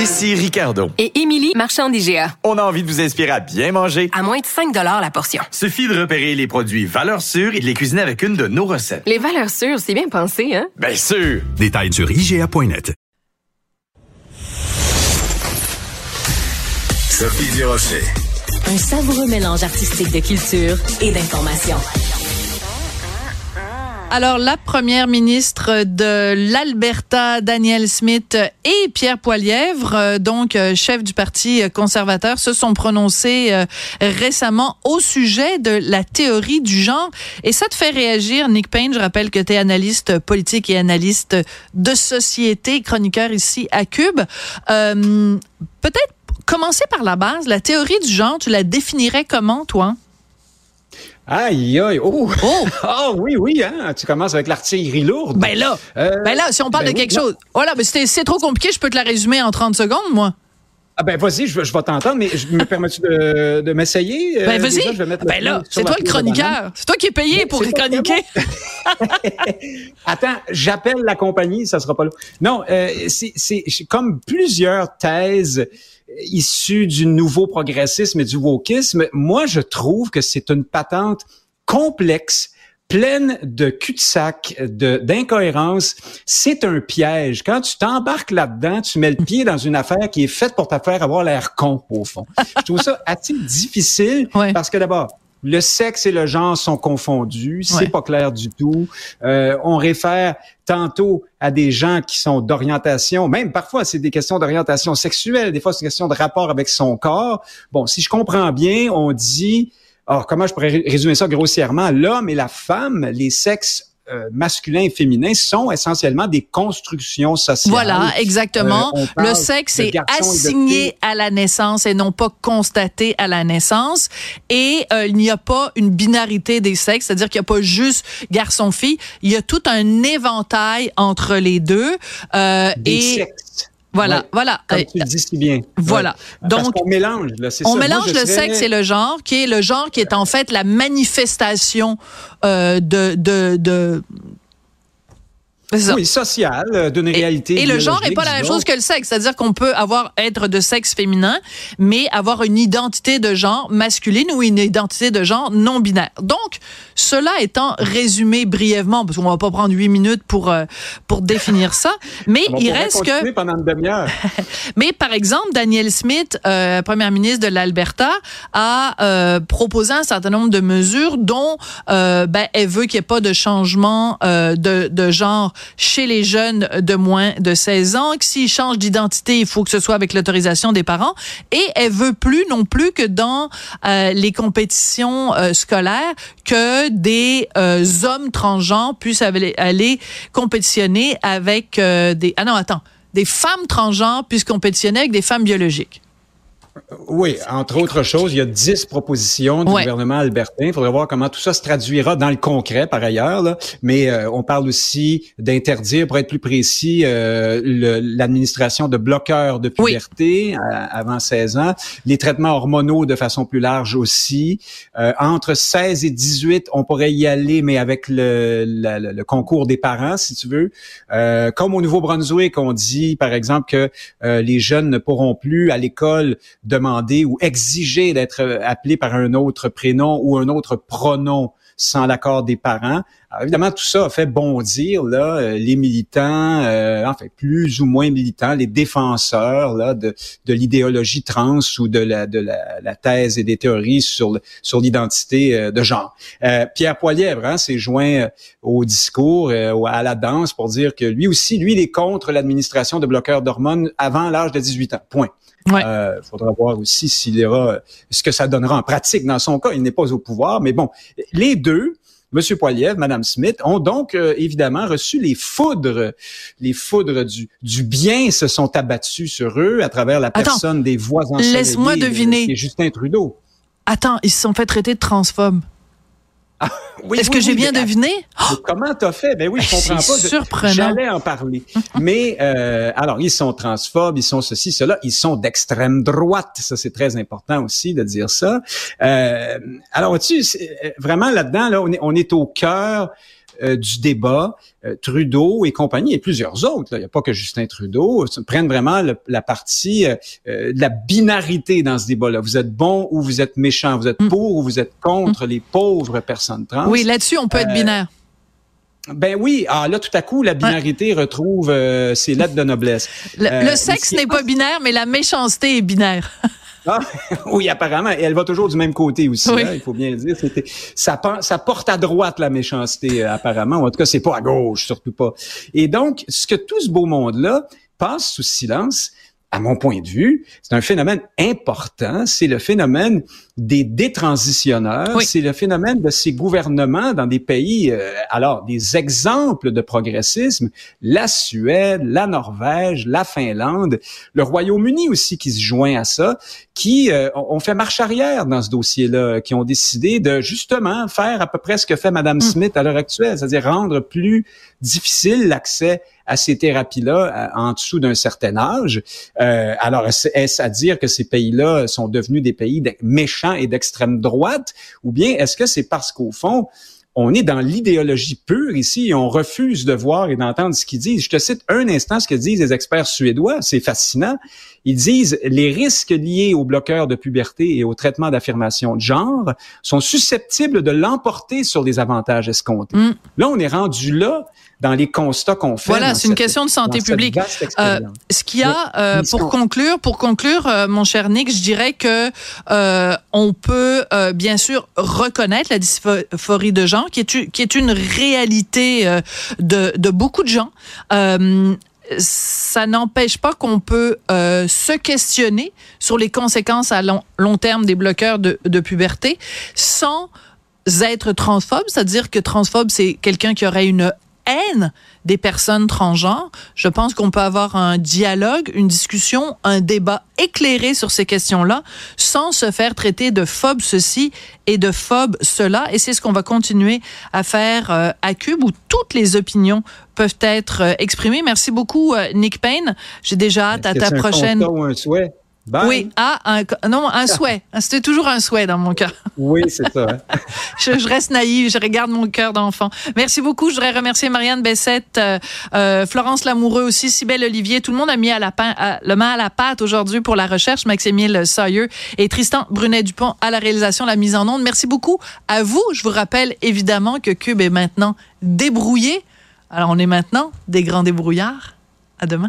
Ici Ricardo. Et Émilie, marchand d'IGA. On a envie de vous inspirer à bien manger. À moins de 5 la portion. Suffit de repérer les produits valeurs sûres et de les cuisiner avec une de nos recettes. Les valeurs sûres, c'est bien pensé, hein? Bien sûr! Détails sur IGA.net. Sophie Durocher. Un savoureux mélange artistique de culture et d'information. Alors, la première ministre de l'Alberta, Danielle Smith, et Pierre Poilièvre, euh, donc euh, chef du Parti conservateur, se sont prononcés euh, récemment au sujet de la théorie du genre. Et ça te fait réagir, Nick Payne. Je rappelle que tu es analyste politique et analyste de société, chroniqueur ici à Cube. Peut-être commencer par la base. La théorie du genre, tu la définirais comment, toi? Aïe, aïe, oh! Oh! oh oui, oui, hein? Tu commences avec l'artillerie lourde. Ben là, euh, ben là, si on parle ben de quelque chose. Voilà, mais c'est trop compliqué, je peux te la résumer en 30 secondes, moi. Ah ben vas-y, je, je vais t'entendre, mais je me permets-tu de, de m'essayer? Euh, ben vas-y. Ben là, c'est toi le chroniqueur. C'est toi qui es payé pour chroniquer. Attends, j'appelle la compagnie, ça sera pas là. Non, euh, c'est comme plusieurs thèses issu du nouveau progressisme et du wokisme, moi, je trouve que c'est une patente complexe pleine de cul-de-sac, d'incohérences. C'est un piège. Quand tu t'embarques là-dedans, tu mets le pied dans une affaire qui est faite pour te faire avoir l'air con, au fond. Je trouve ça assez difficile parce que d'abord, le sexe et le genre sont confondus, c'est pas clair du tout. Euh, on réfère tantôt à des gens qui sont d'orientation, même parfois c'est des questions d'orientation sexuelle, des fois c'est une question de rapport avec son corps. Bon, si je comprends bien, on dit, alors comment je pourrais résumer ça grossièrement, l'homme et la femme, les sexes euh, masculin et féminin sont essentiellement des constructions sociales. Voilà, exactement. Euh, le sexe est assigné à la naissance et non pas constaté à la naissance. Et euh, il n'y a pas une binarité des sexes, c'est-à-dire qu'il n'y a pas juste garçon-fille. Il y a tout un éventail entre les deux. des et sexes. Voilà, voilà. Comme tu le dis si bien. Voilà. Donc, on mélange, là, c'est On mélange le sexe et le genre, qui est le genre qui est en fait la manifestation euh, de, de, de oui, social, euh, d'une réalité. Et, le genre n'est pas la même chose que le sexe, c'est-à-dire qu'on peut avoir être de sexe féminin, mais avoir une identité de genre masculine ou une identité de genre non binaire. Donc, cela étant résumé brièvement, parce qu'on va pas prendre huit minutes pour euh, pour définir ça, mais il reste que pendant une demi-heure. mais par exemple, Danielle Smith, euh, première ministre de l'Alberta, a euh, proposé un certain nombre de mesures dont euh, ben, elle veut qu'il n'y ait pas de changement euh, de, de genre chez les jeunes de moins de 16 ans, que s'ils changent d'identité, il faut que ce soit avec l'autorisation des parents. Et elle veut plus non plus que dans euh, les compétitions euh, scolaires, que des euh, hommes transgenres puissent aller, aller compétitionner avec des... Ah non, attends. Des femmes transgenres puissent compétitionner avec des femmes biologiques. Oui, entre autres choses, il y a dix propositions du gouvernement albertain. Il faudrait voir comment tout ça se traduira dans le concret, par ailleurs. Là. Mais euh, on parle aussi d'interdire, pour être plus précis, euh, l'administration de bloqueurs de puberté avant 16 ans, les traitements hormonaux de façon plus large aussi. Euh, entre 16 et 18, on pourrait y aller, mais avec le, le, concours des parents, si tu veux. comme au Nouveau-Brunswick, on dit, par exemple, que les jeunes ne pourront plus à l'école demander ou exiger d'être appelé par un autre prénom ou un autre pronom sans l'accord des parents. Évidemment, tout ça a fait bondir là euh, les militants, euh, enfin plus ou moins militants, les défenseurs là de, de l'idéologie trans ou de la de la, la, thèse et des théories sur sur l'identité euh, de genre. Euh, Pierre Poilièvre hein, s'est joint au discours, à la danse pour dire que lui aussi, lui, il est contre l'administration de bloqueurs d'hormones avant l'âge de 18 ans. Point. Il ouais. euh, faudra voir aussi s'il y aura ce que ça donnera en pratique. Dans son cas, il n'est pas au pouvoir, mais bon, les deux, M. Poiliev, Mme Smith, ont donc euh, évidemment reçu les foudres, les foudres du, du bien se sont abattues sur eux à travers la personne des voix ensoleillées. Laisse-moi deviner. Justin Trudeau. Attends, ils se sont fait traiter de transphobes. Ah, oui, Est-ce que j'ai bien deviné? Oh! Comment t'as fait? Ben oui, je comprends pas. surprenant. J'allais en parler. Mais euh, alors, ils sont transphobes, ils sont ceci, cela, ils sont d'extrême droite. Ça, c'est très important aussi de dire ça. Euh, alors, tu vraiment là-dedans, là, on est, on est au cœur euh, du débat, euh, Trudeau et compagnie, et plusieurs autres, il n'y a pas que Justin Trudeau, prennent vraiment la partie de la binarité dans ce débat-là. Vous êtes bon ou vous êtes méchant, vous êtes mm. pour ou vous êtes contre mm. les pauvres personnes trans? Oui, là-dessus, on peut être binaire. Ben oui, ah là tout à coup la binarité retrouve ses lettres de noblesse. Le, sexe n'est pas binaire, mais la méchanceté est binaire. Ah, oui, apparemment. Et elle va toujours du même côté aussi, hein, il faut bien le dire. Ça, ça porte à droite la méchanceté, euh, apparemment. En tout cas, c'est pas à gauche, surtout pas. Et donc, ce que tout ce beau monde-là passe sous silence, à mon point de vue, c'est un phénomène important. C'est le phénomène des détransitionneurs. C'est le phénomène de ces gouvernements dans des pays, euh, alors des exemples de progressisme, la Suède, la Norvège, la Finlande, le Royaume-Uni aussi qui se joint à ça, qui euh, ont fait marche arrière dans ce dossier-là, qui ont décidé de justement faire à peu près ce que fait Madame mm. Smith à l'heure actuelle, c'est-à-dire rendre plus difficile l'accès à ces thérapies-là en dessous d'un certain âge. Euh, alors, est-ce à dire que ces pays-là sont devenus des pays méchants et d'extrême droite, ou bien est-ce que c'est parce qu'au fond, on est dans l'idéologie pure ici et on refuse de voir et d'entendre ce qu'ils disent. Je te cite un instant ce que disent les experts suédois, c'est fascinant. Ils disent les risques liés aux bloqueurs de puberté et au traitement d'affirmation de genre sont susceptibles de l'emporter sur les avantages escomptés. Mm. Là, on est rendu là dans les constats qu'on fait. Voilà, c'est une question de santé publique. Euh, ce qu'il y a euh, pour conclure, pour conclure, euh, mon cher Nick, je dirais que euh, on peut euh, bien sûr reconnaître la dysphorie de genre, qui est une réalité de, de beaucoup de gens. Ça n'empêche pas qu'on peut euh, se questionner sur les conséquences à long, long terme des bloqueurs de, de puberté sans être transphobe, c'est-à-dire que transphobe, c'est quelqu'un qui aurait une haine des personnes transgenres. Je pense qu'on peut avoir un dialogue, une discussion, un débat éclairé sur ces questions-là sans se faire traiter de phobe ceci et de phobe cela. Et c'est ce qu'on va continuer à faire euh, à Cube où toutes les opinions peuvent être euh, exprimées. Merci beaucoup, euh, Nick Payne. J'ai déjà hâte à ta prochaine. Oui, ah, un, non, un souhait. C'était toujours un souhait dans mon cœur. Oui, c'est ça. Hein. je, reste naïve, je regarde mon cœur d'enfant. Merci beaucoup. Je voudrais remercier Marianne Bessette, euh, euh, Florence Lamoureux aussi, Sybelle Olivier. Tout le monde a mis à la le main à la pâte aujourd'hui pour la recherche. Maximile Sailleux et Tristan Brunet-Dupont à la réalisation, la mise en onde. Merci beaucoup à vous. Je vous rappelle évidemment que Cube est maintenant débrouillé. Alors, on est maintenant des grands débrouillards. À demain.